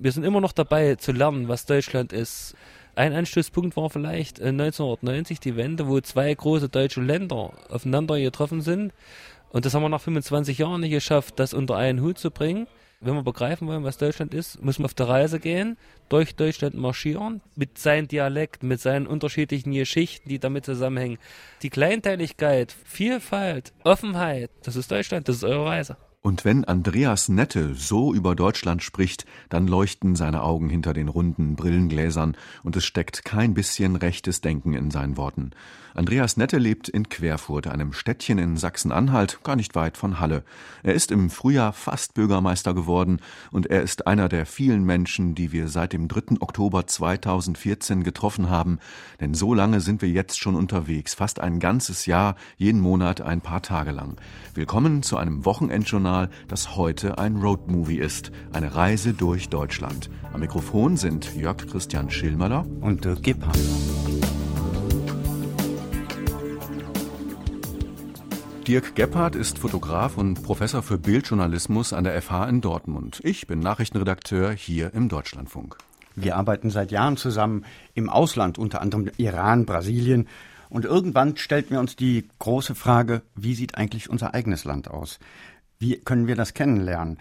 wir sind immer noch dabei zu lernen, was Deutschland ist. Ein Anstoßpunkt war vielleicht 1990 äh, die Wende, wo zwei große deutsche Länder aufeinander getroffen sind. Und das haben wir nach 25 Jahren nicht geschafft, das unter einen Hut zu bringen. Wenn wir begreifen wollen, was Deutschland ist, muss man auf der Reise gehen, durch Deutschland marschieren, mit seinem Dialekt, mit seinen unterschiedlichen Geschichten, die damit zusammenhängen. Die Kleinteiligkeit, Vielfalt, Offenheit, das ist Deutschland, das ist eure Reise. Und wenn Andreas Nette so über Deutschland spricht, dann leuchten seine Augen hinter den runden Brillengläsern und es steckt kein bisschen rechtes Denken in seinen Worten. Andreas Nette lebt in Querfurt, einem Städtchen in Sachsen-Anhalt, gar nicht weit von Halle. Er ist im Frühjahr fast Bürgermeister geworden und er ist einer der vielen Menschen, die wir seit dem 3. Oktober 2014 getroffen haben, denn so lange sind wir jetzt schon unterwegs, fast ein ganzes Jahr, jeden Monat ein paar Tage lang. Willkommen zu einem Wochenendjournal, das heute ein Roadmovie ist, eine Reise durch Deutschland. Am Mikrofon sind Jörg Christian Schillmöller und Dirk Gebhardt. Dirk Gebhardt ist Fotograf und Professor für Bildjournalismus an der FH in Dortmund. Ich bin Nachrichtenredakteur hier im Deutschlandfunk. Wir arbeiten seit Jahren zusammen im Ausland, unter anderem Iran, Brasilien. Und irgendwann stellten wir uns die große Frage, wie sieht eigentlich unser eigenes Land aus? Wie können wir das kennenlernen?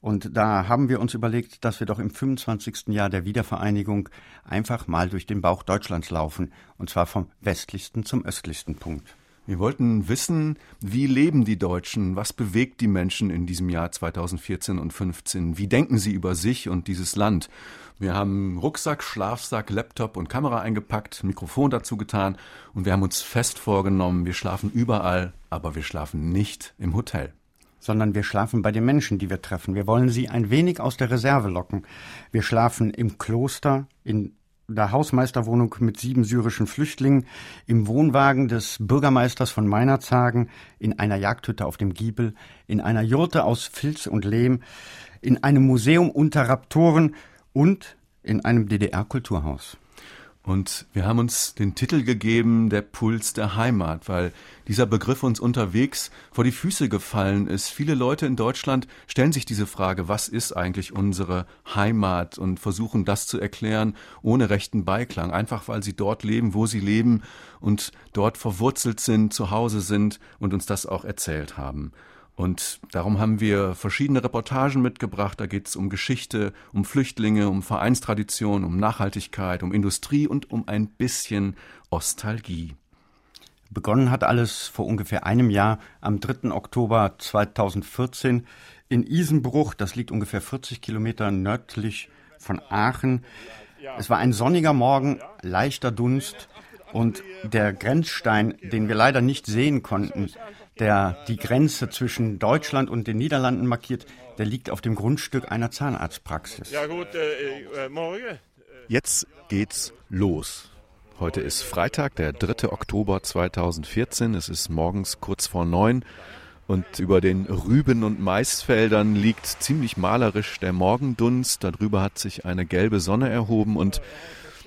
Und da haben wir uns überlegt, dass wir doch im 25. Jahr der Wiedervereinigung einfach mal durch den Bauch Deutschlands laufen, und zwar vom westlichsten zum östlichsten Punkt. Wir wollten wissen, wie leben die Deutschen, was bewegt die Menschen in diesem Jahr 2014 und 15, wie denken sie über sich und dieses Land. Wir haben Rucksack, Schlafsack, Laptop und Kamera eingepackt, Mikrofon dazu getan und wir haben uns fest vorgenommen, wir schlafen überall, aber wir schlafen nicht im Hotel sondern wir schlafen bei den Menschen, die wir treffen. Wir wollen sie ein wenig aus der Reserve locken. Wir schlafen im Kloster, in der Hausmeisterwohnung mit sieben syrischen Flüchtlingen, im Wohnwagen des Bürgermeisters von Meinerzhagen, in einer Jagdhütte auf dem Giebel, in einer Jurte aus Filz und Lehm, in einem Museum unter Raptoren und in einem DDR-Kulturhaus. Und wir haben uns den Titel gegeben, der Puls der Heimat, weil dieser Begriff uns unterwegs vor die Füße gefallen ist. Viele Leute in Deutschland stellen sich diese Frage, was ist eigentlich unsere Heimat und versuchen das zu erklären ohne rechten Beiklang, einfach weil sie dort leben, wo sie leben und dort verwurzelt sind, zu Hause sind und uns das auch erzählt haben. Und darum haben wir verschiedene Reportagen mitgebracht. Da geht es um Geschichte, um Flüchtlinge, um Vereinstradition, um Nachhaltigkeit, um Industrie und um ein bisschen Ostalgie. Begonnen hat alles vor ungefähr einem Jahr am 3. Oktober 2014 in Isenbruch. Das liegt ungefähr 40 Kilometer nördlich von Aachen. Es war ein sonniger Morgen, leichter Dunst und der Grenzstein, den wir leider nicht sehen konnten, der die Grenze zwischen Deutschland und den Niederlanden markiert, der liegt auf dem Grundstück einer Zahnarztpraxis. Ja gut, äh, äh, morgen. Jetzt geht's los. Heute ist Freitag, der 3. Oktober 2014. Es ist morgens kurz vor neun und über den Rüben- und Maisfeldern liegt ziemlich malerisch der Morgendunst. Darüber hat sich eine gelbe Sonne erhoben und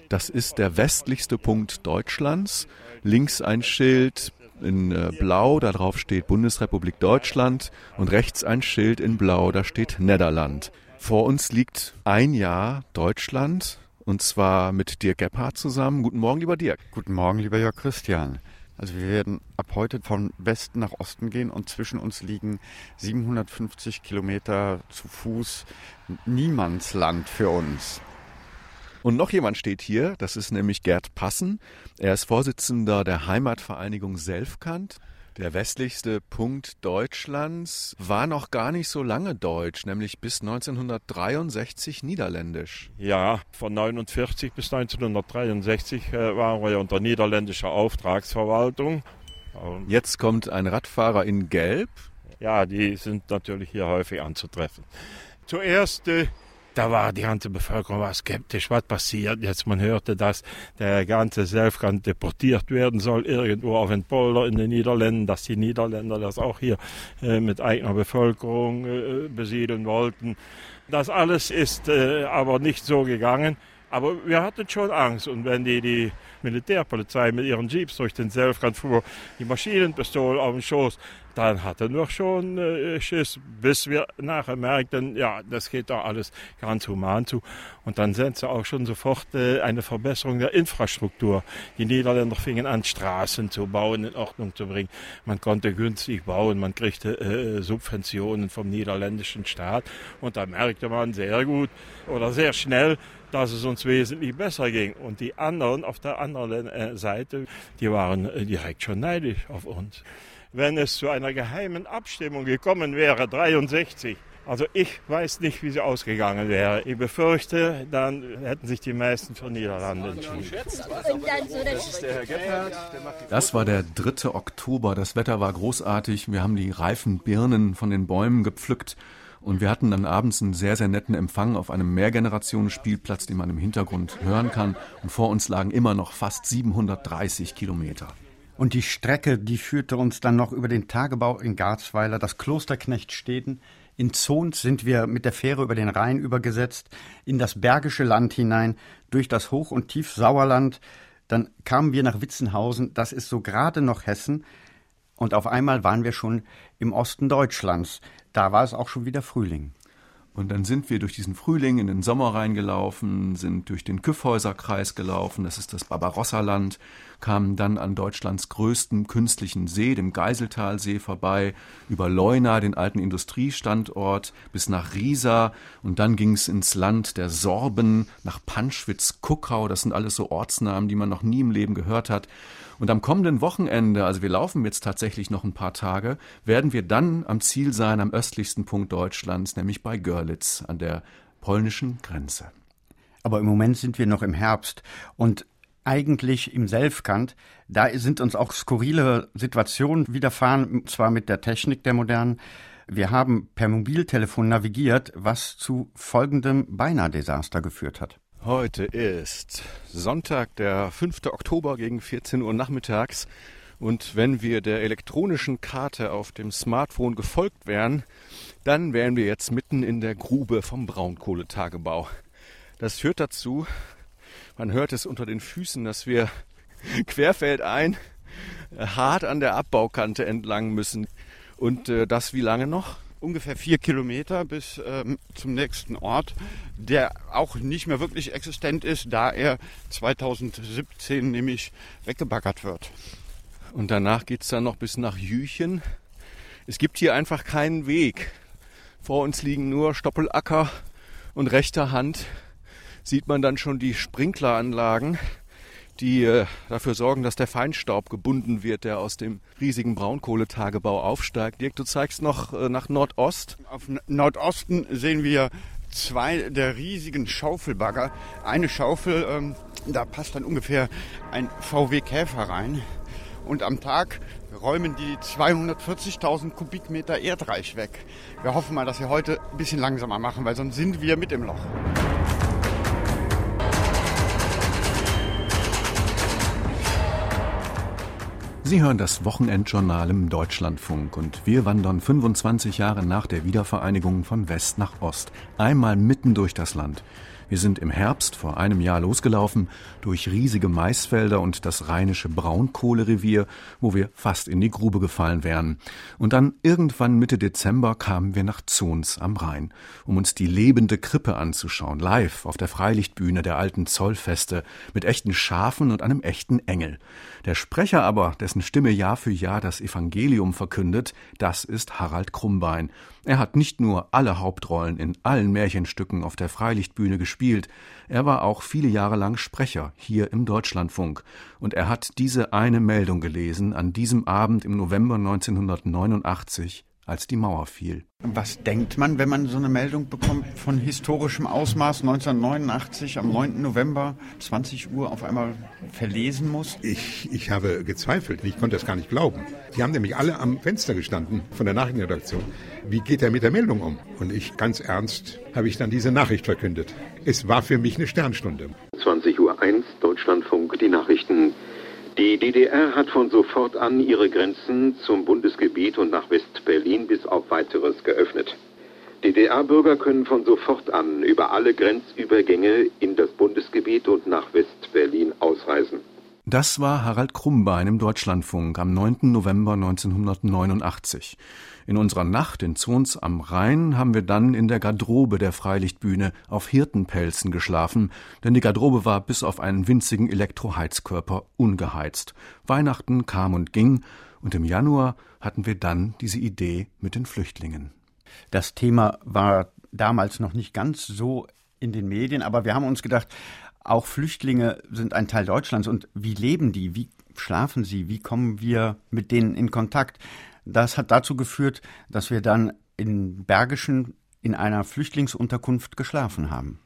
das ist der westlichste Punkt Deutschlands. Links ein Schild, in äh, Blau, da drauf steht Bundesrepublik Deutschland und rechts ein Schild in Blau, da steht Nederland. Vor uns liegt ein Jahr Deutschland und zwar mit Dirk Gebhardt zusammen. Guten Morgen, lieber Dirk. Guten Morgen, lieber Jörg Christian. Also wir werden ab heute von Westen nach Osten gehen und zwischen uns liegen 750 Kilometer zu Fuß Niemandsland für uns. Und noch jemand steht hier, das ist nämlich Gerd Passen. Er ist Vorsitzender der Heimatvereinigung Selfkant. Der westlichste Punkt Deutschlands war noch gar nicht so lange deutsch, nämlich bis 1963 niederländisch. Ja, von 1949 bis 1963 äh, waren wir unter niederländischer Auftragsverwaltung. Jetzt kommt ein Radfahrer in Gelb. Ja, die sind natürlich hier häufig anzutreffen. Zuerst äh, da war die ganze Bevölkerung war skeptisch, was passiert jetzt. Man hörte, dass der ganze Selfkant deportiert werden soll, irgendwo auf den Polder in den Niederlanden, dass die Niederländer das auch hier äh, mit eigener Bevölkerung äh, besiedeln wollten. Das alles ist äh, aber nicht so gegangen. Aber wir hatten schon Angst. Und wenn die, die Militärpolizei mit ihren Jeeps durch den Selfkant fuhr, die Maschinenpistole auf dem Schoß, dann hatten wir schon äh, Schiss, bis wir nachher merkten, ja, das geht doch alles ganz human zu. Und dann sind sie auch schon sofort äh, eine Verbesserung der Infrastruktur. Die Niederländer fingen an, Straßen zu bauen, in Ordnung zu bringen. Man konnte günstig bauen, man kriegte äh, Subventionen vom niederländischen Staat. Und da merkte man sehr gut oder sehr schnell, dass es uns wesentlich besser ging. Und die anderen auf der anderen äh, Seite, die waren äh, direkt schon neidisch auf uns wenn es zu einer geheimen Abstimmung gekommen wäre, 63. Also ich weiß nicht, wie sie ausgegangen wäre. Ich befürchte, dann hätten sich die meisten für Niederlande entschieden. Das war der 3. Oktober. Das Wetter war großartig. Wir haben die reifen Birnen von den Bäumen gepflückt. Und wir hatten dann abends einen sehr, sehr netten Empfang auf einem Mehrgenerationen-Spielplatz, den man im Hintergrund hören kann. Und vor uns lagen immer noch fast 730 Kilometer. Und die Strecke, die führte uns dann noch über den Tagebau in Garzweiler, das Kloster Knechtsteden. In Zons sind wir mit der Fähre über den Rhein übergesetzt, in das Bergische Land hinein, durch das Hoch- und Tiefsauerland. Dann kamen wir nach Witzenhausen, das ist so gerade noch Hessen. Und auf einmal waren wir schon im Osten Deutschlands. Da war es auch schon wieder Frühling. Und dann sind wir durch diesen Frühling in den Sommer reingelaufen, sind durch den Küffhäuserkreis gelaufen, das ist das Barbarossa-Land, kamen dann an Deutschlands größten künstlichen See, dem Geiseltalsee, vorbei, über Leuna, den alten Industriestandort, bis nach Riesa und dann ging es ins Land der Sorben, nach Panschwitz, Kuckau, das sind alles so Ortsnamen, die man noch nie im Leben gehört hat. Und am kommenden Wochenende, also wir laufen jetzt tatsächlich noch ein paar Tage, werden wir dann am Ziel sein, am östlichsten Punkt Deutschlands, nämlich bei Görlitz an der polnischen Grenze. Aber im Moment sind wir noch im Herbst und eigentlich im Selfkant. Da sind uns auch skurrile Situationen widerfahren, zwar mit der Technik der modernen. Wir haben per Mobiltelefon navigiert, was zu folgendem Beinahe-Desaster geführt hat. Heute ist Sonntag, der 5. Oktober gegen 14 Uhr nachmittags. Und wenn wir der elektronischen Karte auf dem Smartphone gefolgt wären, dann wären wir jetzt mitten in der Grube vom Braunkohletagebau. Das führt dazu, man hört es unter den Füßen, dass wir querfeldein hart an der Abbaukante entlang müssen. Und äh, das wie lange noch? ungefähr vier Kilometer bis ähm, zum nächsten Ort, der auch nicht mehr wirklich existent ist, da er 2017 nämlich weggebaggert wird. Und danach geht es dann noch bis nach Jüchen. Es gibt hier einfach keinen Weg. Vor uns liegen nur Stoppelacker und rechter Hand sieht man dann schon die Sprinkleranlagen die äh, dafür sorgen, dass der Feinstaub gebunden wird, der aus dem riesigen Braunkohletagebau aufsteigt. Dirk, du zeigst noch äh, nach Nordost. Auf Nordosten sehen wir zwei der riesigen Schaufelbagger. Eine Schaufel, ähm, da passt dann ungefähr ein VW Käfer rein. Und am Tag räumen die 240.000 Kubikmeter Erdreich weg. Wir hoffen mal, dass wir heute ein bisschen langsamer machen, weil sonst sind wir mit im Loch. Sie hören das Wochenendjournal im Deutschlandfunk und wir wandern 25 Jahre nach der Wiedervereinigung von West nach Ost, einmal mitten durch das Land. Wir sind im Herbst vor einem Jahr losgelaufen durch riesige Maisfelder und das rheinische Braunkohlerevier, wo wir fast in die Grube gefallen wären. Und dann irgendwann Mitte Dezember kamen wir nach Zons am Rhein, um uns die lebende Krippe anzuschauen, live auf der Freilichtbühne der alten Zollfeste mit echten Schafen und einem echten Engel. Der Sprecher aber, dessen Stimme Jahr für Jahr das Evangelium verkündet, das ist Harald Krummbein. Er hat nicht nur alle Hauptrollen in allen Märchenstücken auf der Freilichtbühne gespielt, er war auch viele Jahre lang Sprecher hier im Deutschlandfunk. Und er hat diese eine Meldung gelesen an diesem Abend im November 1989 als die Mauer fiel. Was denkt man, wenn man so eine Meldung bekommt von historischem Ausmaß 1989 am 9. November 20 Uhr auf einmal verlesen muss? Ich, ich habe gezweifelt. Ich konnte das gar nicht glauben. Die haben nämlich alle am Fenster gestanden von der Nachrichtenredaktion. Wie geht er mit der Meldung um? Und ich ganz ernst habe ich dann diese Nachricht verkündet. Es war für mich eine Sternstunde. 20 Uhr 1 Deutschlandfunk. Die DDR hat von sofort an ihre Grenzen zum Bundesgebiet und nach West-Berlin bis auf weiteres geöffnet. DDR-Bürger können von sofort an über alle Grenzübergänge in das Bundesgebiet und nach West-Berlin ausreisen. Das war Harald Krumbein im Deutschlandfunk am 9. November 1989. In unserer Nacht in Zons am Rhein haben wir dann in der Garderobe der Freilichtbühne auf Hirtenpelzen geschlafen, denn die Garderobe war bis auf einen winzigen Elektroheizkörper ungeheizt. Weihnachten kam und ging, und im Januar hatten wir dann diese Idee mit den Flüchtlingen. Das Thema war damals noch nicht ganz so in den Medien, aber wir haben uns gedacht, auch Flüchtlinge sind ein Teil Deutschlands und wie leben die? Wie schlafen sie? Wie kommen wir mit denen in Kontakt? Das hat dazu geführt, dass wir dann in Bergischen in einer Flüchtlingsunterkunft geschlafen haben.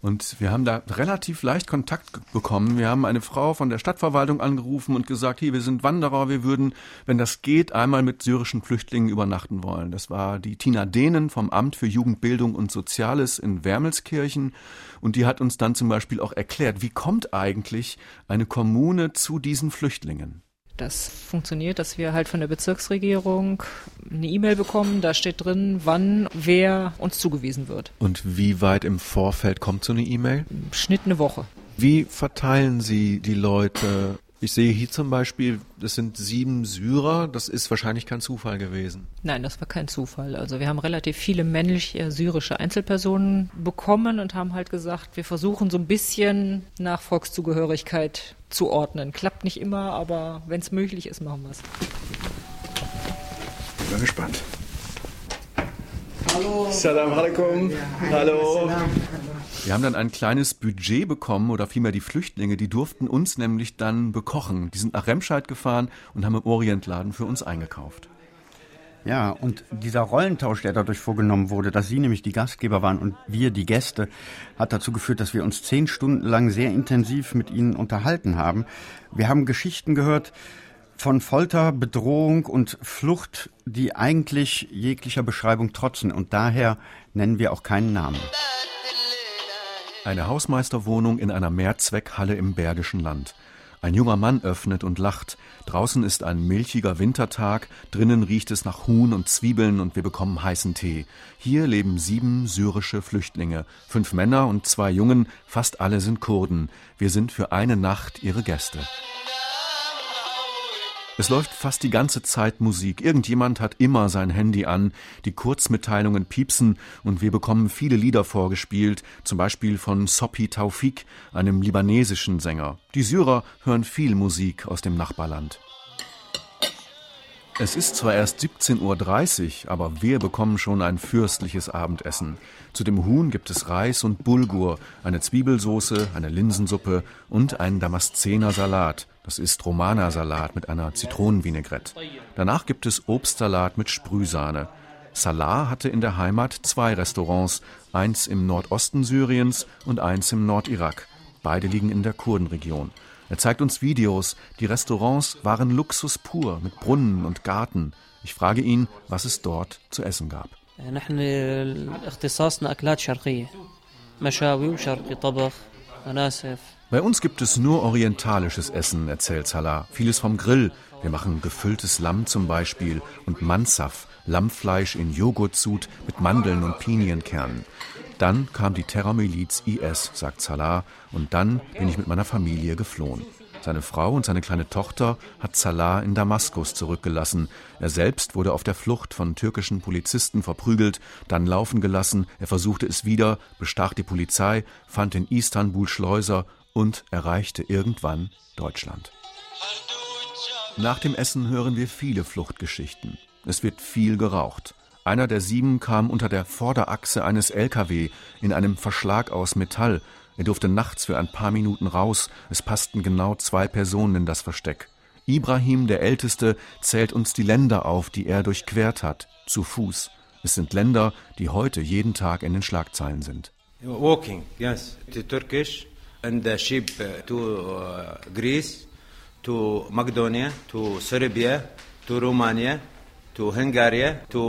Und wir haben da relativ leicht Kontakt bekommen. Wir haben eine Frau von der Stadtverwaltung angerufen und gesagt, hier, wir sind Wanderer, wir würden, wenn das geht, einmal mit syrischen Flüchtlingen übernachten wollen. Das war die Tina Dehnen vom Amt für Jugendbildung und Soziales in Wermelskirchen. Und die hat uns dann zum Beispiel auch erklärt, wie kommt eigentlich eine Kommune zu diesen Flüchtlingen? Das funktioniert, dass wir halt von der Bezirksregierung eine E-Mail bekommen, da steht drin, wann wer uns zugewiesen wird. Und wie weit im Vorfeld kommt so eine E-Mail? Schnitt eine Woche. Wie verteilen Sie die Leute ich sehe hier zum Beispiel, das sind sieben Syrer. Das ist wahrscheinlich kein Zufall gewesen. Nein, das war kein Zufall. Also wir haben relativ viele männliche syrische Einzelpersonen bekommen und haben halt gesagt, wir versuchen so ein bisschen nach Volkszugehörigkeit zu ordnen. Klappt nicht immer, aber wenn es möglich ist, machen wir es. Ich bin gespannt. Hallo. Salam alaikum. Hallo. Wir haben dann ein kleines Budget bekommen oder vielmehr die Flüchtlinge, die durften uns nämlich dann bekochen. Die sind nach Remscheid gefahren und haben im Orientladen für uns eingekauft. Ja, und dieser Rollentausch, der dadurch vorgenommen wurde, dass Sie nämlich die Gastgeber waren und wir die Gäste, hat dazu geführt, dass wir uns zehn Stunden lang sehr intensiv mit Ihnen unterhalten haben. Wir haben Geschichten gehört, von Folter, Bedrohung und Flucht, die eigentlich jeglicher Beschreibung trotzen. Und daher nennen wir auch keinen Namen. Eine Hausmeisterwohnung in einer Mehrzweckhalle im Bergischen Land. Ein junger Mann öffnet und lacht. Draußen ist ein milchiger Wintertag, drinnen riecht es nach Huhn und Zwiebeln und wir bekommen heißen Tee. Hier leben sieben syrische Flüchtlinge, fünf Männer und zwei Jungen, fast alle sind Kurden. Wir sind für eine Nacht ihre Gäste. Es läuft fast die ganze Zeit Musik. Irgendjemand hat immer sein Handy an, die Kurzmitteilungen piepsen und wir bekommen viele Lieder vorgespielt, zum Beispiel von Sopi Taufik, einem libanesischen Sänger. Die Syrer hören viel Musik aus dem Nachbarland. Es ist zwar erst 17.30 Uhr, aber wir bekommen schon ein fürstliches Abendessen. Zu dem Huhn gibt es Reis und Bulgur, eine Zwiebelsoße, eine Linsensuppe und einen Damaszener Salat. Das ist Romana-Salat mit einer Zitronenvinaigrette. Danach gibt es Obstsalat mit Sprühsahne. Salah hatte in der Heimat zwei Restaurants, eins im Nordosten Syriens und eins im Nordirak. Beide liegen in der Kurdenregion. Er zeigt uns Videos. Die Restaurants waren Luxus pur mit Brunnen und Garten. Ich frage ihn, was es dort zu essen gab. Bei uns gibt es nur orientalisches Essen, erzählt Salah. Vieles vom Grill. Wir machen gefülltes Lamm zum Beispiel und Mansaf, Lammfleisch in Joghurtsud mit Mandeln und Pinienkernen. Dann kam die Terrormiliz IS, sagt Salah, und dann bin ich mit meiner Familie geflohen. Seine Frau und seine kleine Tochter hat Salah in Damaskus zurückgelassen. Er selbst wurde auf der Flucht von türkischen Polizisten verprügelt, dann laufen gelassen. Er versuchte es wieder, bestach die Polizei, fand in Istanbul Schleuser und erreichte irgendwann Deutschland. Nach dem Essen hören wir viele Fluchtgeschichten. Es wird viel geraucht. Einer der sieben kam unter der Vorderachse eines LKW in einem Verschlag aus Metall. Er durfte nachts für ein paar Minuten raus. Es passten genau zwei Personen in das Versteck. Ibrahim, der Älteste, zählt uns die Länder auf, die er durchquert hat, zu Fuß. Es sind Länder, die heute jeden Tag in den Schlagzeilen sind. Walking, yes, to Turkish and the ship to uh, Greece, to Macedonia, to Serbia, to Romania, to Hungary, to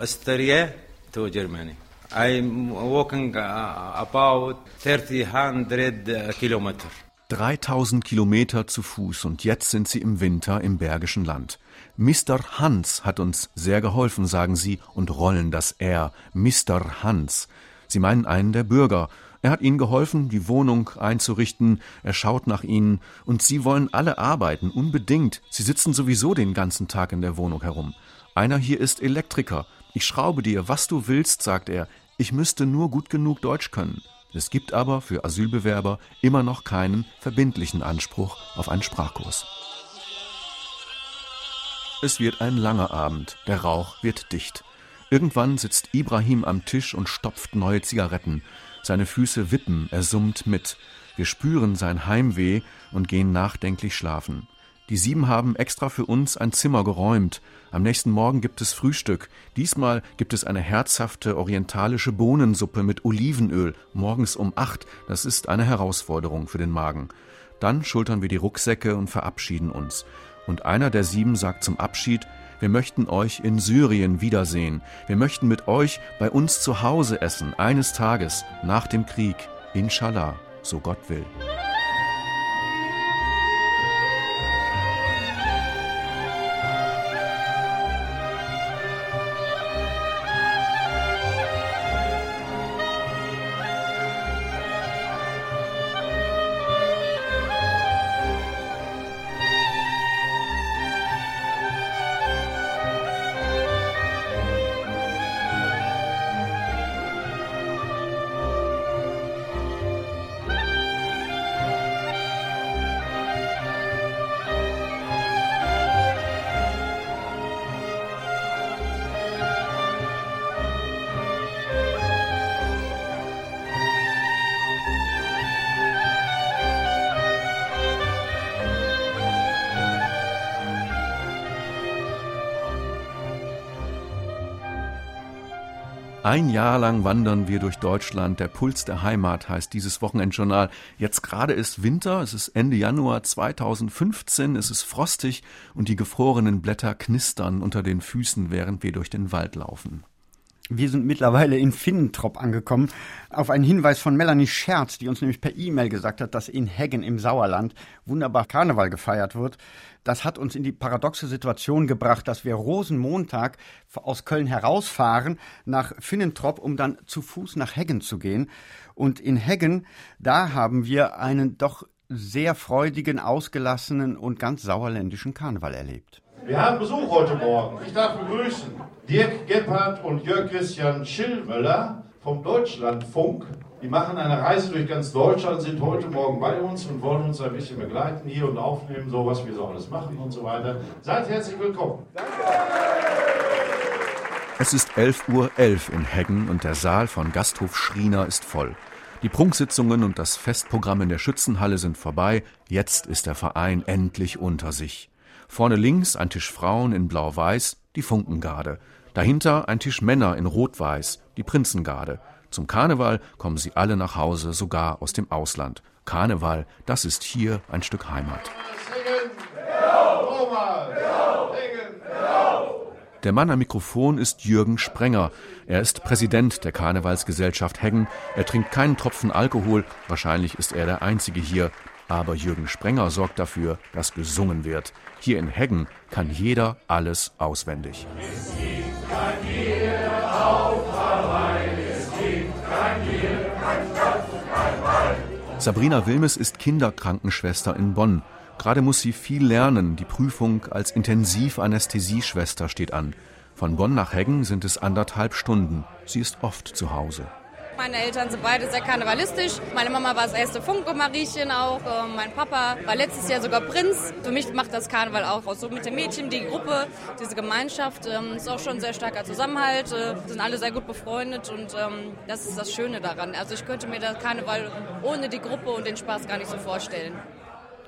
Austria, to Germany. I'm walking uh, about 300 Kilometer. 3000 Kilometer zu Fuß und jetzt sind sie im Winter im Bergischen Land. Mr. Hans hat uns sehr geholfen, sagen sie und rollen das R. Mr. Hans. Sie meinen einen der Bürger. Er hat ihnen geholfen, die Wohnung einzurichten, er schaut nach ihnen, und sie wollen alle arbeiten, unbedingt. Sie sitzen sowieso den ganzen Tag in der Wohnung herum. Einer hier ist Elektriker. Ich schraube dir, was du willst, sagt er. Ich müsste nur gut genug Deutsch können. Es gibt aber für Asylbewerber immer noch keinen verbindlichen Anspruch auf einen Sprachkurs. Es wird ein langer Abend, der Rauch wird dicht. Irgendwann sitzt Ibrahim am Tisch und stopft neue Zigaretten. Seine Füße wippen, er summt mit. Wir spüren sein Heimweh und gehen nachdenklich schlafen. Die sieben haben extra für uns ein Zimmer geräumt. Am nächsten Morgen gibt es Frühstück. Diesmal gibt es eine herzhafte orientalische Bohnensuppe mit Olivenöl, morgens um acht. Das ist eine Herausforderung für den Magen. Dann schultern wir die Rucksäcke und verabschieden uns. Und einer der sieben sagt zum Abschied, wir möchten euch in Syrien wiedersehen. Wir möchten mit euch bei uns zu Hause essen, eines Tages nach dem Krieg. Inshallah, so Gott will. Ein Jahr lang wandern wir durch Deutschland. Der Puls der Heimat heißt dieses Wochenendjournal. Jetzt gerade ist Winter, es ist Ende Januar 2015, es ist frostig und die gefrorenen Blätter knistern unter den Füßen, während wir durch den Wald laufen. Wir sind mittlerweile in Finnentrop angekommen. Auf einen Hinweis von Melanie Scherz, die uns nämlich per E-Mail gesagt hat, dass in Heggen im Sauerland wunderbar Karneval gefeiert wird. Das hat uns in die paradoxe Situation gebracht, dass wir Rosenmontag aus Köln herausfahren nach Finnentrop, um dann zu Fuß nach Heggen zu gehen. Und in Heggen, da haben wir einen doch sehr freudigen, ausgelassenen und ganz sauerländischen Karneval erlebt. Wir haben Besuch heute Morgen. Ich darf begrüßen Dirk Gebhardt und Jörg Christian Schillmöller vom Deutschlandfunk. Die machen eine Reise durch ganz Deutschland, sind heute Morgen bei uns und wollen uns ein bisschen begleiten hier und aufnehmen, so was wir so alles machen und so weiter. Seid herzlich willkommen. Es ist 11.11 Uhr .11 in Heggen und der Saal von Gasthof Schriener ist voll. Die Prunksitzungen und das Festprogramm in der Schützenhalle sind vorbei. Jetzt ist der Verein endlich unter sich. Vorne links ein Tisch Frauen in Blau-Weiß, die Funkengarde. Dahinter ein Tisch Männer in Rot-Weiß, die Prinzengarde. Zum Karneval kommen sie alle nach Hause, sogar aus dem Ausland. Karneval, das ist hier ein Stück Heimat. Der Mann am Mikrofon ist Jürgen Sprenger. Er ist Präsident der Karnevalsgesellschaft Heggen. Er trinkt keinen Tropfen Alkohol. Wahrscheinlich ist er der Einzige hier. Aber Jürgen Sprenger sorgt dafür, dass gesungen wird. Hier in Heggen kann jeder alles auswendig. Sabrina Wilmes ist Kinderkrankenschwester in Bonn. Gerade muss sie viel lernen. Die Prüfung als Intensivanästhesieschwester steht an. Von Bonn nach Heggen sind es anderthalb Stunden. Sie ist oft zu Hause. Meine Eltern sind beide sehr karnevalistisch. Meine Mama war das erste Funke-Mariechen auch. Ähm, mein Papa war letztes Jahr sogar Prinz. Für mich macht das Karneval auch aus. So mit den Mädchen, die Gruppe, diese Gemeinschaft ähm, ist auch schon ein sehr starker Zusammenhalt. Äh, sind alle sehr gut befreundet und ähm, das ist das Schöne daran. Also ich könnte mir das Karneval ohne die Gruppe und den Spaß gar nicht so vorstellen.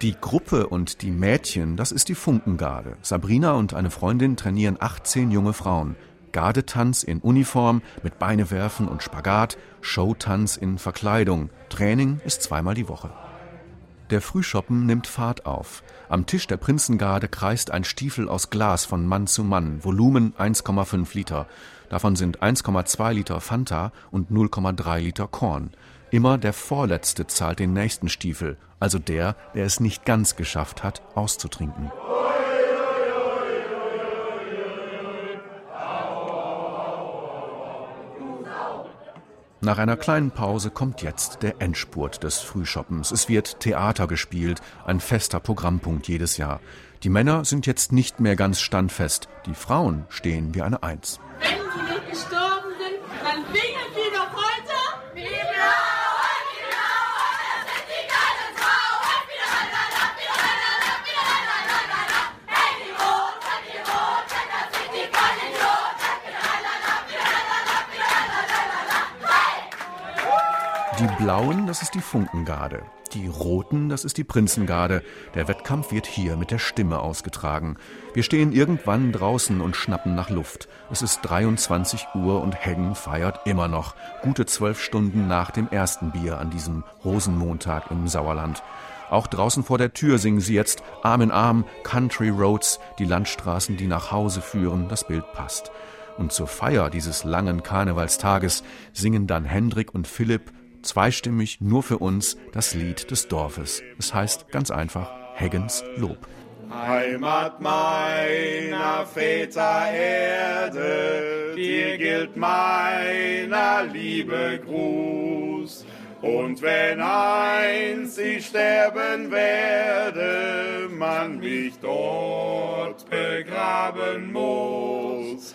Die Gruppe und die Mädchen, das ist die Funkengarde. Sabrina und eine Freundin trainieren 18 junge Frauen. Gardetanz in Uniform mit Beinewerfen und Spagat, Showtanz in Verkleidung. Training ist zweimal die Woche. Der Frühschoppen nimmt Fahrt auf. Am Tisch der Prinzengarde kreist ein Stiefel aus Glas von Mann zu Mann, Volumen 1,5 Liter. Davon sind 1,2 Liter Fanta und 0,3 Liter Korn. Immer der Vorletzte zahlt den nächsten Stiefel, also der, der es nicht ganz geschafft hat, auszutrinken. Nach einer kleinen Pause kommt jetzt der Endspurt des Frühschoppens. Es wird Theater gespielt, ein fester Programmpunkt jedes Jahr. Die Männer sind jetzt nicht mehr ganz standfest, die Frauen stehen wie eine Eins. Die Blauen, das ist die Funkengarde. Die Roten, das ist die Prinzengarde. Der Wettkampf wird hier mit der Stimme ausgetragen. Wir stehen irgendwann draußen und schnappen nach Luft. Es ist 23 Uhr und Heggen feiert immer noch. Gute zwölf Stunden nach dem ersten Bier an diesem Rosenmontag im Sauerland. Auch draußen vor der Tür singen sie jetzt Arm in Arm, Country Roads, die Landstraßen, die nach Hause führen. Das Bild passt. Und zur Feier dieses langen Karnevalstages singen dann Hendrik und Philipp zweistimmig nur für uns das Lied des Dorfes. Es heißt ganz einfach Heggens Lob. Heimat meiner Väter Erde, dir gilt meiner Liebe Gruß. Und wenn einst ich sterben werde, man mich dort begraben muss.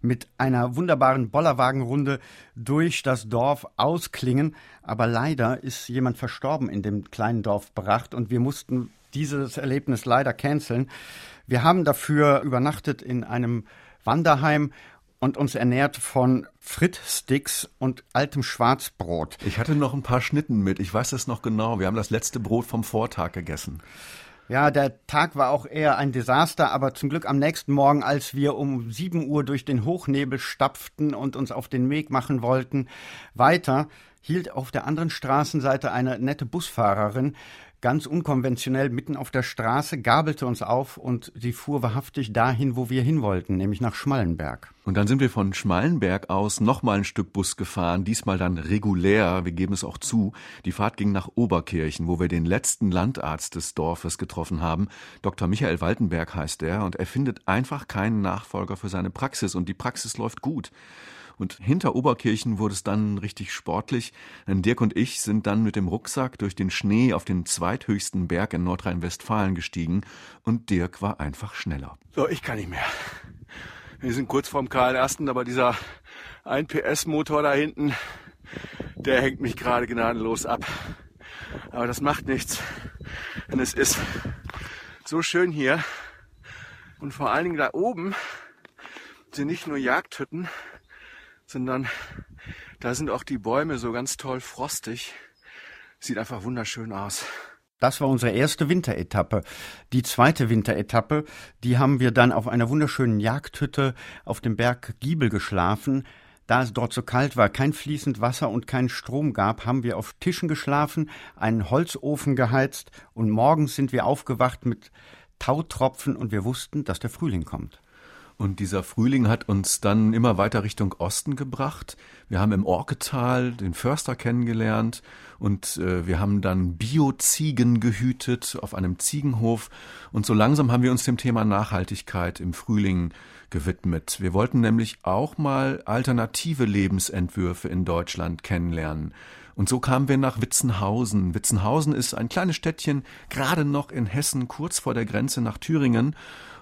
mit einer wunderbaren Bollerwagenrunde durch das Dorf ausklingen. Aber leider ist jemand verstorben in dem kleinen Dorf Bracht und wir mussten dieses Erlebnis leider canceln. Wir haben dafür übernachtet in einem Wanderheim und uns ernährt von Frittsticks und altem Schwarzbrot. Ich hatte noch ein paar Schnitten mit, ich weiß das noch genau. Wir haben das letzte Brot vom Vortag gegessen. Ja, der Tag war auch eher ein Desaster, aber zum Glück am nächsten Morgen, als wir um 7 Uhr durch den Hochnebel stapften und uns auf den Weg machen wollten, weiter, hielt auf der anderen Straßenseite eine nette Busfahrerin ganz unkonventionell mitten auf der Straße, gabelte uns auf und sie fuhr wahrhaftig dahin, wo wir hin wollten, nämlich nach Schmallenberg. Und dann sind wir von Schmallenberg aus nochmal ein Stück Bus gefahren, diesmal dann regulär, wir geben es auch zu. Die Fahrt ging nach Oberkirchen, wo wir den letzten Landarzt des Dorfes getroffen haben. Dr. Michael Waltenberg heißt er und er findet einfach keinen Nachfolger für seine Praxis und die Praxis läuft gut. Und hinter Oberkirchen wurde es dann richtig sportlich. Denn Dirk und ich sind dann mit dem Rucksack durch den Schnee auf den zweithöchsten Berg in Nordrhein-Westfalen gestiegen und Dirk war einfach schneller. So, ich kann nicht mehr. Wir sind kurz vorm KL1, aber dieser 1 PS Motor da hinten, der hängt mich gerade gnadenlos ab. Aber das macht nichts. Denn es ist so schön hier. Und vor allen Dingen da oben sind nicht nur Jagdhütten, sondern da sind auch die Bäume so ganz toll frostig. Sieht einfach wunderschön aus. Das war unsere erste Winteretappe. Die zweite Winteretappe, die haben wir dann auf einer wunderschönen Jagdhütte auf dem Berg Giebel geschlafen. Da es dort so kalt war, kein fließend Wasser und kein Strom gab, haben wir auf Tischen geschlafen, einen Holzofen geheizt und morgens sind wir aufgewacht mit Tautropfen und wir wussten, dass der Frühling kommt. Und dieser Frühling hat uns dann immer weiter Richtung Osten gebracht. Wir haben im Orketal den Förster kennengelernt und äh, wir haben dann Bioziegen gehütet auf einem Ziegenhof. Und so langsam haben wir uns dem Thema Nachhaltigkeit im Frühling gewidmet. Wir wollten nämlich auch mal alternative Lebensentwürfe in Deutschland kennenlernen. Und so kamen wir nach Witzenhausen. Witzenhausen ist ein kleines Städtchen, gerade noch in Hessen, kurz vor der Grenze nach Thüringen.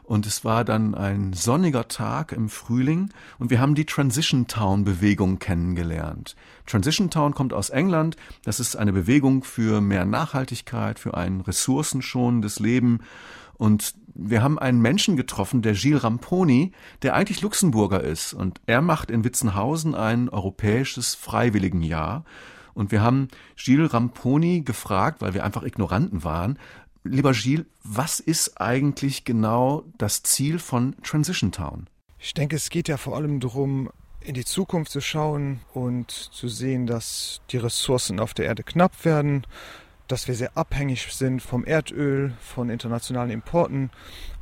Und es war dann ein sonniger Tag im Frühling und wir haben die Transition Town Bewegung kennengelernt. Transition Town kommt aus England. Das ist eine Bewegung für mehr Nachhaltigkeit, für ein ressourcenschonendes Leben. Und wir haben einen Menschen getroffen, der Gilles Ramponi, der eigentlich Luxemburger ist. Und er macht in Witzenhausen ein europäisches Freiwilligenjahr. Und wir haben Gilles Ramponi gefragt, weil wir einfach Ignoranten waren, Lieber Gilles, was ist eigentlich genau das Ziel von Transition Town? Ich denke, es geht ja vor allem darum, in die Zukunft zu schauen und zu sehen, dass die Ressourcen auf der Erde knapp werden, dass wir sehr abhängig sind vom Erdöl, von internationalen Importen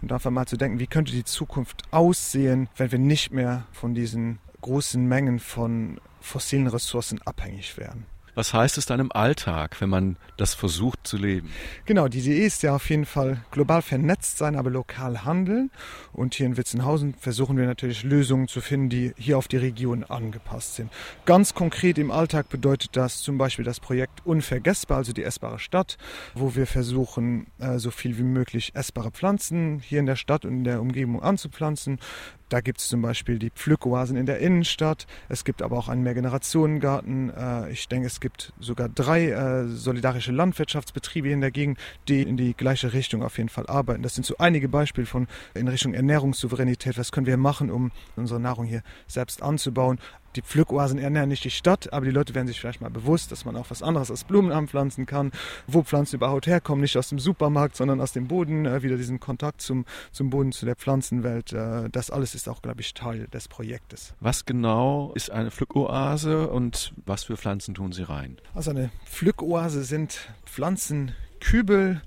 und einfach mal zu denken, wie könnte die Zukunft aussehen, wenn wir nicht mehr von diesen großen Mengen von fossilen Ressourcen abhängig wären. Was heißt es dann im Alltag, wenn man das versucht zu leben? Genau, die Idee ist ja auf jeden Fall global vernetzt sein, aber lokal handeln. Und hier in Witzenhausen versuchen wir natürlich Lösungen zu finden, die hier auf die Region angepasst sind. Ganz konkret im Alltag bedeutet das zum Beispiel das Projekt Unvergessbar, also die essbare Stadt, wo wir versuchen, äh, so viel wie möglich essbare Pflanzen hier in der Stadt und in der Umgebung anzupflanzen. Da gibt es zum Beispiel die Pflückoasen in der Innenstadt. Es gibt aber auch einen Mehrgenerationengarten. Äh, ich denke, es gibt sogar drei äh, solidarische Landwirtschaftsbetriebe in der Gegend, die in die gleiche Richtung auf jeden Fall arbeiten. Das sind so einige Beispiele von in Richtung Ernährungssouveränität. Was können wir machen, um unsere Nahrung hier selbst anzubauen? Die Pflückoasen ernähren nicht die Stadt, aber die Leute werden sich vielleicht mal bewusst, dass man auch was anderes als Blumen anpflanzen kann, wo Pflanzen überhaupt herkommen, nicht aus dem Supermarkt, sondern aus dem Boden, äh, wieder diesen Kontakt zum, zum Boden, zu der Pflanzenwelt. Äh, das alles ist auch, glaube ich, Teil des Projektes. Was genau ist eine Pflückoase und was für Pflanzen tun Sie rein? Also eine Pflückoase sind Pflanzenkübel,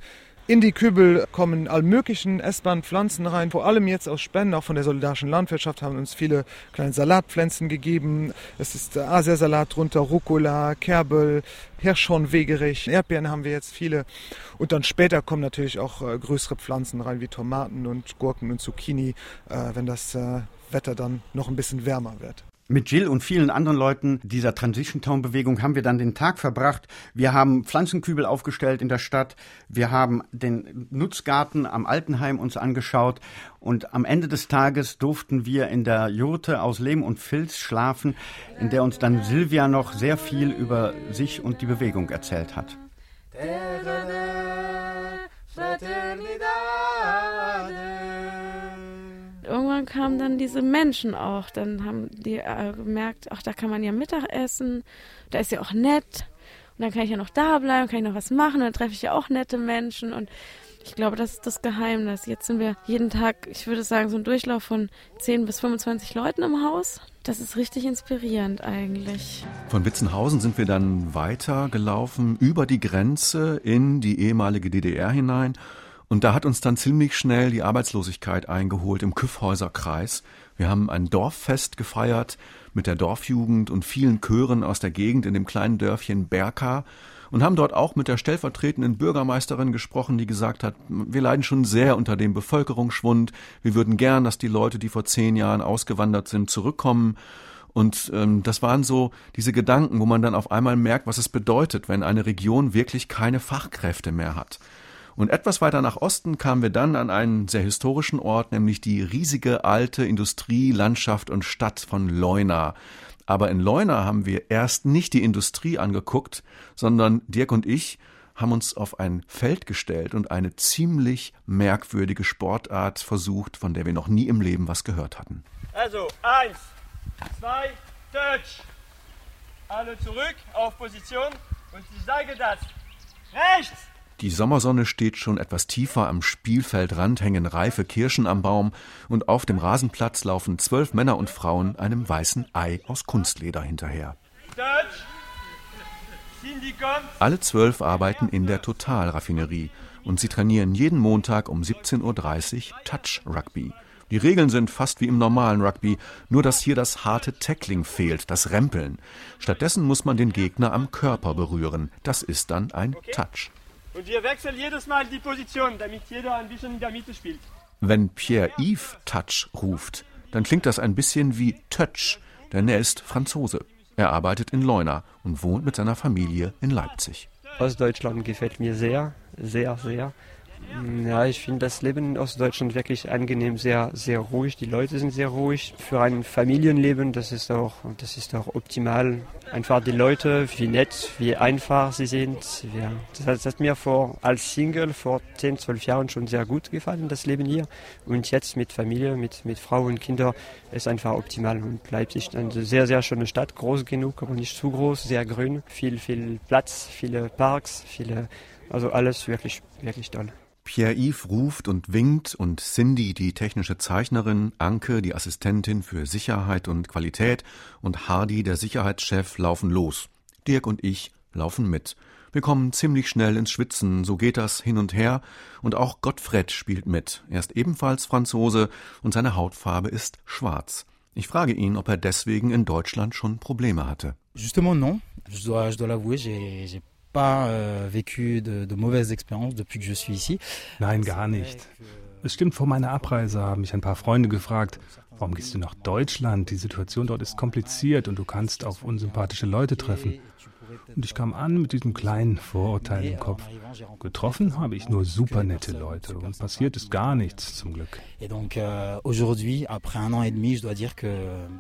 in die Kübel kommen all möglichen essbaren Pflanzen rein, vor allem jetzt aus Spenden, auch von der solidarischen Landwirtschaft haben uns viele kleine Salatpflanzen gegeben. Es ist Asiasalat drunter, Rucola, Kerbel, Hirschhornwegerich, Erdbeeren haben wir jetzt viele. Und dann später kommen natürlich auch äh, größere Pflanzen rein, wie Tomaten und Gurken und Zucchini, äh, wenn das äh, Wetter dann noch ein bisschen wärmer wird. Mit Jill und vielen anderen Leuten dieser Transition Town Bewegung haben wir dann den Tag verbracht. Wir haben Pflanzenkübel aufgestellt in der Stadt. Wir haben den Nutzgarten am Altenheim uns angeschaut. Und am Ende des Tages durften wir in der Jurte aus Lehm und Filz schlafen, in der uns dann Silvia noch sehr viel über sich und die Bewegung erzählt hat. Irgendwann kamen dann diese Menschen auch. Dann haben die äh, gemerkt, ach, da kann man ja Mittag essen, da ist ja auch nett. Und dann kann ich ja noch da bleiben, kann ich noch was machen, dann treffe ich ja auch nette Menschen. Und ich glaube, das ist das Geheimnis. Jetzt sind wir jeden Tag, ich würde sagen, so ein Durchlauf von 10 bis 25 Leuten im Haus. Das ist richtig inspirierend eigentlich. Von Witzenhausen sind wir dann weiter gelaufen über die Grenze in die ehemalige DDR hinein und da hat uns dann ziemlich schnell die Arbeitslosigkeit eingeholt im Küffhäuserkreis. Wir haben ein Dorffest gefeiert mit der Dorfjugend und vielen Chören aus der Gegend in dem kleinen Dörfchen Berka und haben dort auch mit der stellvertretenden Bürgermeisterin gesprochen, die gesagt hat, wir leiden schon sehr unter dem Bevölkerungsschwund. Wir würden gern, dass die Leute, die vor zehn Jahren ausgewandert sind, zurückkommen. Und ähm, das waren so diese Gedanken, wo man dann auf einmal merkt, was es bedeutet, wenn eine Region wirklich keine Fachkräfte mehr hat. Und etwas weiter nach Osten kamen wir dann an einen sehr historischen Ort, nämlich die riesige alte Industrie, Landschaft und Stadt von Leuna. Aber in Leuna haben wir erst nicht die Industrie angeguckt, sondern Dirk und ich haben uns auf ein Feld gestellt und eine ziemlich merkwürdige Sportart versucht, von der wir noch nie im Leben was gehört hatten. Also, eins, zwei, Touch. Alle zurück auf Position und ich sage das. Rechts! Die Sommersonne steht schon etwas tiefer am Spielfeldrand, hängen reife Kirschen am Baum und auf dem Rasenplatz laufen zwölf Männer und Frauen einem weißen Ei aus Kunstleder hinterher. Alle zwölf arbeiten in der Totalraffinerie und sie trainieren jeden Montag um 17.30 Uhr Touch Rugby. Die Regeln sind fast wie im normalen Rugby, nur dass hier das harte Tackling fehlt, das Rempeln. Stattdessen muss man den Gegner am Körper berühren. Das ist dann ein Touch. Und wir wechseln jedes Mal die Position, damit jeder ein bisschen in der Mitte spielt. Wenn Pierre-Yves Touch ruft, dann klingt das ein bisschen wie Touch, denn er ist Franzose. Er arbeitet in Leuna und wohnt mit seiner Familie in Leipzig. Ostdeutschland gefällt mir sehr, sehr, sehr. Ja, ich finde das Leben in Ostdeutschland wirklich angenehm, sehr, sehr ruhig. Die Leute sind sehr ruhig. Für ein Familienleben, das ist auch, das ist auch optimal. Einfach die Leute, wie nett, wie einfach sie sind. Ja, das hat mir vor, als Single vor 10, 12 Jahren schon sehr gut gefallen, das Leben hier. Und jetzt mit Familie, mit, mit Frau und Kinder, ist einfach optimal. Und Leipzig ist eine sehr, sehr schöne Stadt, groß genug, aber nicht zu groß, sehr grün, viel, viel Platz, viele Parks, viele, also alles wirklich, wirklich toll. Pierre-Yves ruft und winkt und Cindy, die technische Zeichnerin, Anke, die Assistentin für Sicherheit und Qualität und Hardy, der Sicherheitschef, laufen los. Dirk und ich laufen mit. Wir kommen ziemlich schnell ins Schwitzen, so geht das hin und her, und auch Gottfried spielt mit. Er ist ebenfalls Franzose und seine Hautfarbe ist schwarz. Ich frage ihn, ob er deswegen in Deutschland schon Probleme hatte. Justement non. Je dois, je dois l'avouer, j'ai, pas euh, vécu de, de mauvaises expériences depuis que je suis ici. Nein, gar nicht. Es stimmt, vor meiner Abreise haben mich ein paar Freunde gefragt, warum gehst du nach Deutschland? Die Situation dort ist kompliziert und du kannst auf unsympathische Leute treffen. Und ich kam an mit diesem kleinen Vorurteil im Kopf. Getroffen habe ich nur super nette Leute und passiert ist gar nichts zum Glück. Et donc euh, aujourd'hui, après un an et demi, je dois dire que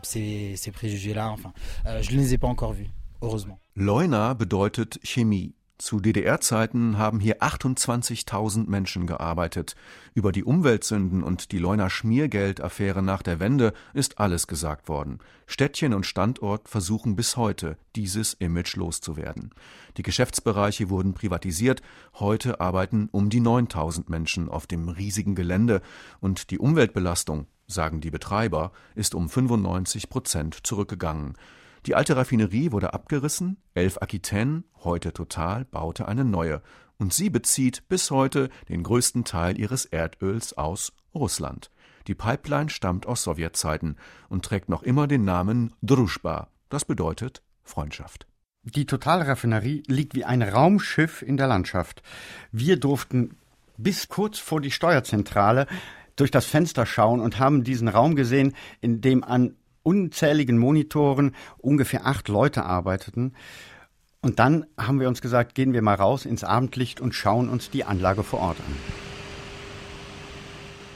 ces, ces préjugés-là, enfin, euh, je ne les ai pas encore vus, heureusement. Leuna bedeutet Chemie. Zu DDR-Zeiten haben hier 28.000 Menschen gearbeitet. Über die Umweltsünden und die Leuner Schmiergeldaffäre nach der Wende ist alles gesagt worden. Städtchen und Standort versuchen bis heute, dieses Image loszuwerden. Die Geschäftsbereiche wurden privatisiert. Heute arbeiten um die 9.000 Menschen auf dem riesigen Gelände und die Umweltbelastung, sagen die Betreiber, ist um 95 Prozent zurückgegangen. Die alte Raffinerie wurde abgerissen, Elf Aquitaine, heute Total, baute eine neue, und sie bezieht bis heute den größten Teil ihres Erdöls aus Russland. Die Pipeline stammt aus Sowjetzeiten und trägt noch immer den Namen Druschba, das bedeutet Freundschaft. Die Totalraffinerie liegt wie ein Raumschiff in der Landschaft. Wir durften bis kurz vor die Steuerzentrale durch das Fenster schauen und haben diesen Raum gesehen, in dem an unzähligen Monitoren ungefähr acht Leute arbeiteten. Und dann haben wir uns gesagt, gehen wir mal raus ins Abendlicht und schauen uns die Anlage vor Ort an.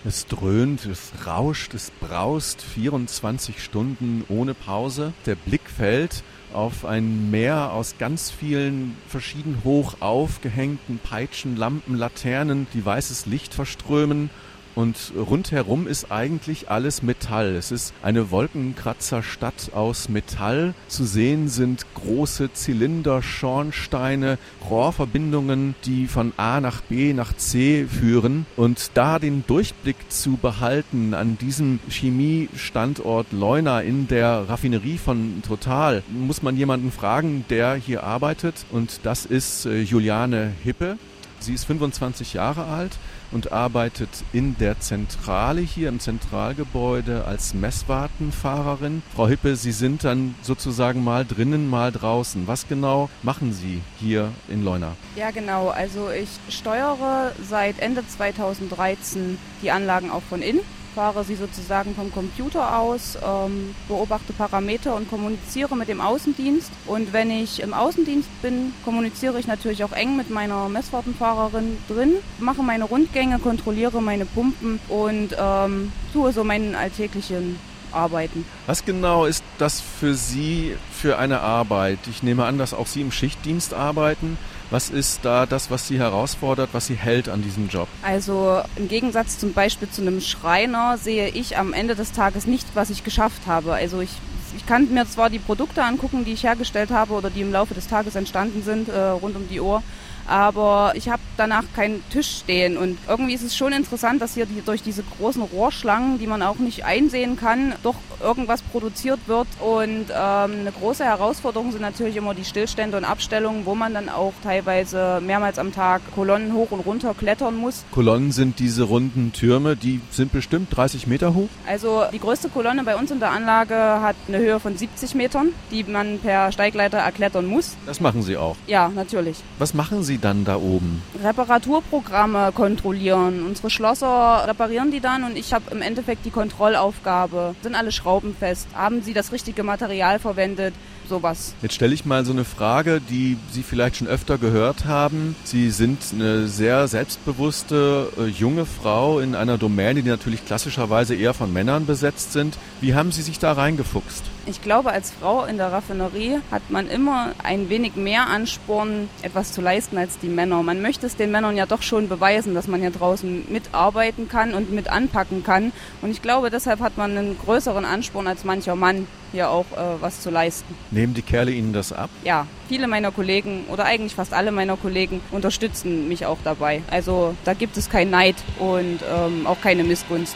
Es dröhnt, es rauscht, es braust 24 Stunden ohne Pause. Der Blick fällt auf ein Meer aus ganz vielen verschieden hoch aufgehängten Peitschen, Lampen, Laternen, die weißes Licht verströmen und rundherum ist eigentlich alles Metall. Es ist eine Wolkenkratzerstadt aus Metall. Zu sehen sind große Zylinder, Schornsteine, Rohrverbindungen, die von A nach B nach C führen. Und da den Durchblick zu behalten an diesem Chemiestandort Leuna in der Raffinerie von Total, muss man jemanden fragen, der hier arbeitet. Und das ist äh, Juliane Hippe. Sie ist 25 Jahre alt und arbeitet in der Zentrale hier im Zentralgebäude als Messwartenfahrerin. Frau Hippe, Sie sind dann sozusagen mal drinnen, mal draußen. Was genau machen Sie hier in Leuna? Ja, genau. Also ich steuere seit Ende 2013 die Anlagen auch von innen fahre sie sozusagen vom Computer aus, ähm, beobachte Parameter und kommuniziere mit dem Außendienst. Und wenn ich im Außendienst bin, kommuniziere ich natürlich auch eng mit meiner Messwartenfahrerin drin, mache meine Rundgänge, kontrolliere meine Pumpen und ähm, tue so meinen alltäglichen Arbeiten. Was genau ist das für Sie für eine Arbeit? Ich nehme an, dass auch Sie im Schichtdienst arbeiten. Was ist da das, was Sie herausfordert, was Sie hält an diesem Job? Also im Gegensatz zum Beispiel zu einem Schreiner sehe ich am Ende des Tages nicht, was ich geschafft habe. Also ich, ich kann mir zwar die Produkte angucken, die ich hergestellt habe oder die im Laufe des Tages entstanden sind, äh, rund um die Uhr, aber ich habe danach keinen Tisch stehen. Und irgendwie ist es schon interessant, dass hier durch diese großen Rohrschlangen, die man auch nicht einsehen kann, doch irgendwas produziert wird. Und ähm, eine große Herausforderung sind natürlich immer die Stillstände und Abstellungen, wo man dann auch teilweise mehrmals am Tag Kolonnen hoch und runter klettern muss. Kolonnen sind diese runden Türme, die sind bestimmt 30 Meter hoch. Also die größte Kolonne bei uns in der Anlage hat eine Höhe von 70 Metern, die man per Steigleiter erklettern muss. Das machen Sie auch. Ja, natürlich. Was machen Sie dann da oben? Reparaturprogramme kontrollieren. Unsere Schlosser reparieren die dann und ich habe im Endeffekt die Kontrollaufgabe. Sind alle schraubenfest? Haben sie das richtige Material verwendet? Sowas. Jetzt stelle ich mal so eine Frage, die Sie vielleicht schon öfter gehört haben. Sie sind eine sehr selbstbewusste äh, junge Frau in einer Domäne, die natürlich klassischerweise eher von Männern besetzt sind. Wie haben Sie sich da reingefuchst? Ich glaube, als Frau in der Raffinerie hat man immer ein wenig mehr Ansporn, etwas zu leisten als die Männer. Man möchte es den Männern ja doch schon beweisen, dass man hier draußen mitarbeiten kann und mit anpacken kann. Und ich glaube, deshalb hat man einen größeren Ansporn als mancher Mann, hier auch äh, was zu leisten. Nehmen die Kerle Ihnen das ab? Ja, viele meiner Kollegen oder eigentlich fast alle meiner Kollegen unterstützen mich auch dabei. Also da gibt es keinen Neid und ähm, auch keine Missgunst.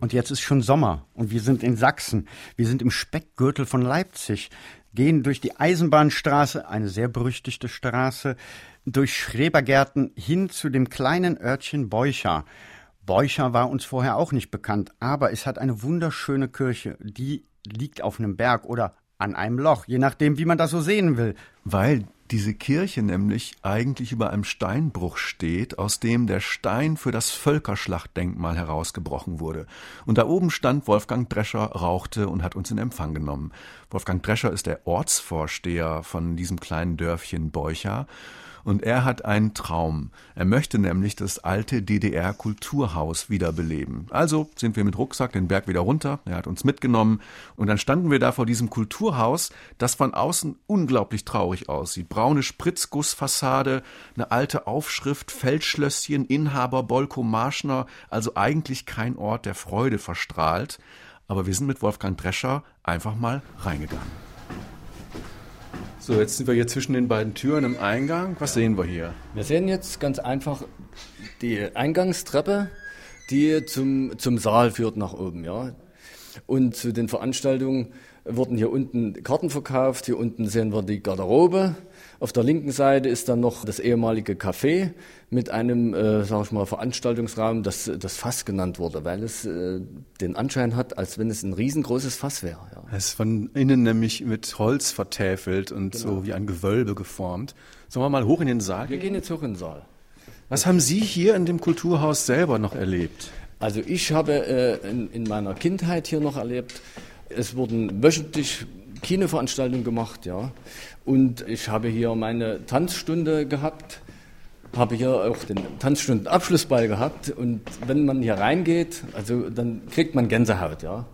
Und jetzt ist schon Sommer und wir sind in Sachsen. Wir sind im Speckgürtel von Leipzig, gehen durch die Eisenbahnstraße, eine sehr berüchtigte Straße, durch Schrebergärten hin zu dem kleinen Örtchen Beucher. Beucher war uns vorher auch nicht bekannt, aber es hat eine wunderschöne Kirche, die liegt auf einem Berg oder an einem Loch, je nachdem, wie man das so sehen will. Weil diese Kirche nämlich eigentlich über einem Steinbruch steht, aus dem der Stein für das Völkerschlachtdenkmal herausgebrochen wurde. Und da oben stand Wolfgang Drescher, rauchte und hat uns in Empfang genommen. Wolfgang Drescher ist der Ortsvorsteher von diesem kleinen Dörfchen Beucher. Und er hat einen Traum. Er möchte nämlich das alte DDR-Kulturhaus wiederbeleben. Also sind wir mit Rucksack den Berg wieder runter. Er hat uns mitgenommen. Und dann standen wir da vor diesem Kulturhaus, das von außen unglaublich traurig aussieht. Braune Spritzgussfassade, eine alte Aufschrift, Feldschlösschen, Inhaber Bolko Marschner. Also eigentlich kein Ort der Freude verstrahlt. Aber wir sind mit Wolfgang Drescher einfach mal reingegangen. So, jetzt sind wir hier zwischen den beiden Türen im Eingang. Was sehen wir hier? Wir sehen jetzt ganz einfach die Eingangstreppe, die zum, zum Saal führt nach oben, ja. Und zu den Veranstaltungen wurden hier unten Karten verkauft. Hier unten sehen wir die Garderobe. Auf der linken Seite ist dann noch das ehemalige Café mit einem, äh, sag ich mal, Veranstaltungsraum, das das Fass genannt wurde, weil es äh, den Anschein hat, als wenn es ein riesengroßes Fass wäre. Ja. Es ist von innen nämlich mit Holz vertäfelt und Genau. so wie ein Gewölbe geformt. Sollen wir mal hoch in den Saal Wir gehen jetzt hoch in den Saal. Was haben Sie hier in dem Kulturhaus selber noch erlebt? Also ich habe äh, in, in meiner Kindheit hier noch erlebt, es wurden wöchentlich Kinoveranstaltungen gemacht, ja. Und ich habe hier meine Tanzstunde gehabt, habe hier auch den Tanzstundenabschlussball gehabt. Und wenn man hier reingeht, also dann kriegt man Gänsehaut, ja.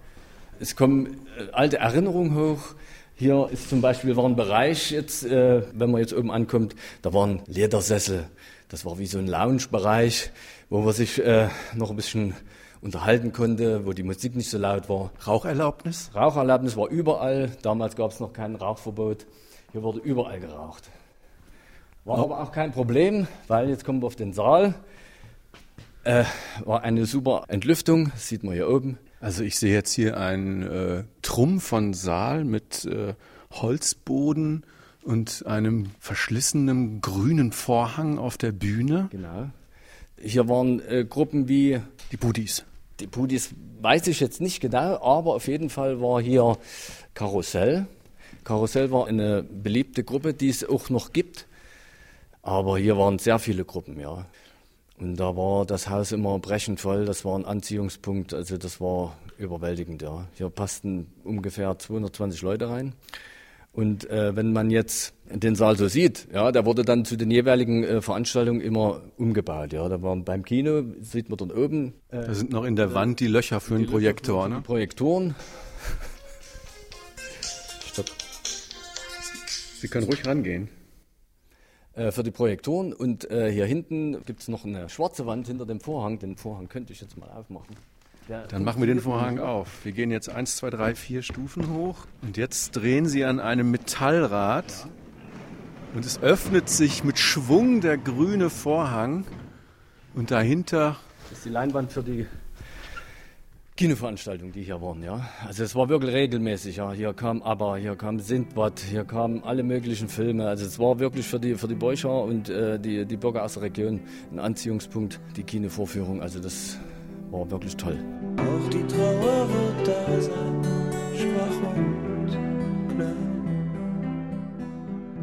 Es kommen äh, alte Erinnerungen hoch. Hier ist zum Beispiel war ein Bereich jetzt, äh, wenn man jetzt oben ankommt, da waren Ledersessel. Das war wie so ein Lounge-Bereich, wo man sich äh, noch ein bisschen unterhalten konnte, wo die Musik nicht so laut war. Raucherlaubnis? Raucherlaubnis war überall. Damals gab es noch kein Rauchverbot. Hier wurde überall geraucht. War aber auch kein Problem, weil jetzt kommen wir auf den Saal. Äh, war eine super Entlüftung, das sieht man hier oben. Also ich sehe jetzt hier einen äh, Trumpf von Saal mit äh, Holzboden und einem verschlissenen grünen Vorhang auf der Bühne. Genau. Hier waren äh, Gruppen wie die Budis. Die Budis weiß ich jetzt nicht genau, aber auf jeden Fall war hier Karussell. Karussell war eine beliebte Gruppe, die es auch noch gibt. Aber hier waren sehr viele Gruppen, ja. Und da war das Haus immer brechend voll. Das war ein Anziehungspunkt. Also das war überwältigend, ja. Hier passten ungefähr 220 Leute rein. Und äh, wenn man jetzt den Saal so sieht, ja, der wurde dann zu den jeweiligen äh, Veranstaltungen immer umgebaut. Ja, da waren beim Kino sieht man dort oben. Äh, Da sind noch in der Wand die Löcher für einen Projektor, ne? Projektoren. Stopp. Sie können ruhig rangehen. Äh, für die Projektoren und äh, hier hinten gibt es noch eine schwarze Wand hinter dem Vorhang. Den Vorhang könnte ich jetzt mal aufmachen. Dann machen wir den Vorhang auf. Wir gehen jetzt eins, zwei, drei, vier Stufen hoch und jetzt drehen Sie an einem Metallrad und es öffnet sich mit Schwung der grüne Vorhang und dahinter Das ist die Leinwand für die Kinoveranstaltungen, die hier waren, ja. Also es war wirklich regelmäßig, ja. Hier kam aber, hier kam Sindbad, hier kamen alle möglichen Filme. Also es war wirklich für die für die Beucher und äh, die die Bürger aus der Region ein Anziehungspunkt, die Kinovorführung. Also das war wirklich toll. Auch die Trauer wird da sein, schwach und klein.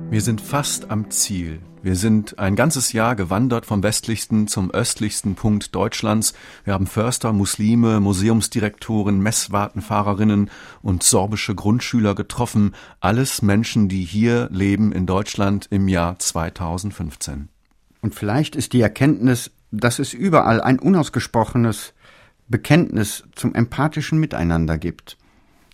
Wir sind fast am Ziel. Wir sind ein ganzes Jahr gewandert vom westlichsten zum östlichsten Punkt Deutschlands. Wir haben Förster, Muslime, Museumsdirektoren, Messwartenfahrerinnen und sorbische Grundschüler getroffen. Alles Menschen, die hier leben in Deutschland im Jahr 2015. Und vielleicht ist die Erkenntnis, dass es überall ein unausgesprochenes Bekenntnis zum empathischen Miteinander gibt.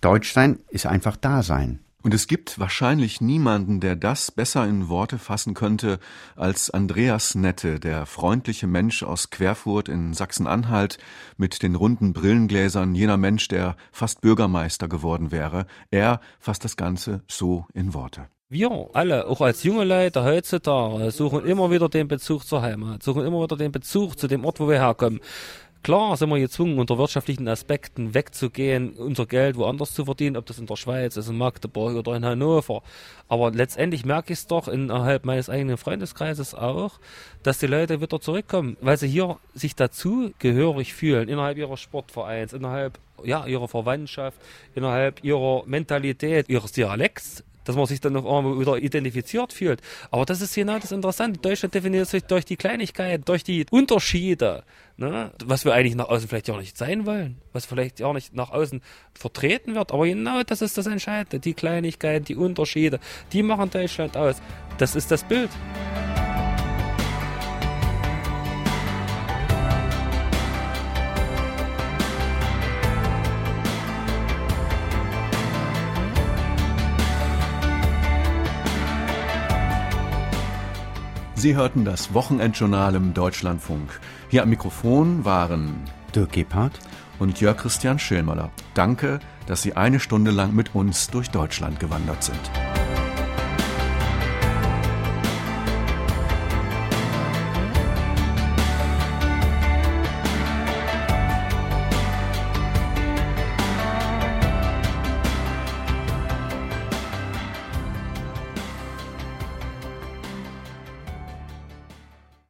Deutschsein ist einfach Dasein. Und es gibt wahrscheinlich niemanden, der das besser in Worte fassen könnte als Andreas Nette, der freundliche Mensch aus Querfurt in Sachsen-Anhalt mit den runden Brillengläsern, jener Mensch, der fast Bürgermeister geworden wäre. Er fasst das Ganze so in Worte. Wir alle, auch als junge Leute heutzutage, suchen immer wieder den Bezug zur Heimat, suchen immer wieder den Bezug zu dem Ort, wo wir herkommen. Klar sind wir gezwungen, unter wirtschaftlichen Aspekten wegzugehen, unser Geld woanders zu verdienen, ob das in der Schweiz ist, in Magdeburg oder in Hannover. Aber letztendlich merke ich es doch innerhalb meines eigenen Freundeskreises auch, dass die Leute wieder zurückkommen, weil sie hier sich dazu gehörig fühlen, innerhalb ihrer Sportvereins, innerhalb ja, ihrer Verwandtschaft, innerhalb ihrer Mentalität, ihres Dialekts, dass man sich dann noch einmal wieder identifiziert fühlt. Aber das ist genau das Interessante. Deutschland definiert sich durch die Kleinigkeiten, durch die Unterschiede, ne? was wir eigentlich nach außen vielleicht auch nicht sein wollen, was vielleicht auch nicht nach außen vertreten wird. Aber genau das ist das Entscheidende. Die Kleinigkeiten, die Unterschiede, die machen Deutschland aus. Das ist das Bild. Sie hörten das Wochenendjournal im Deutschlandfunk. Hier am Mikrofon waren Dirk Gebhardt und Jörg Christian Schillmöller. Danke, dass Sie eine Stunde lang mit uns durch Deutschland gewandert sind.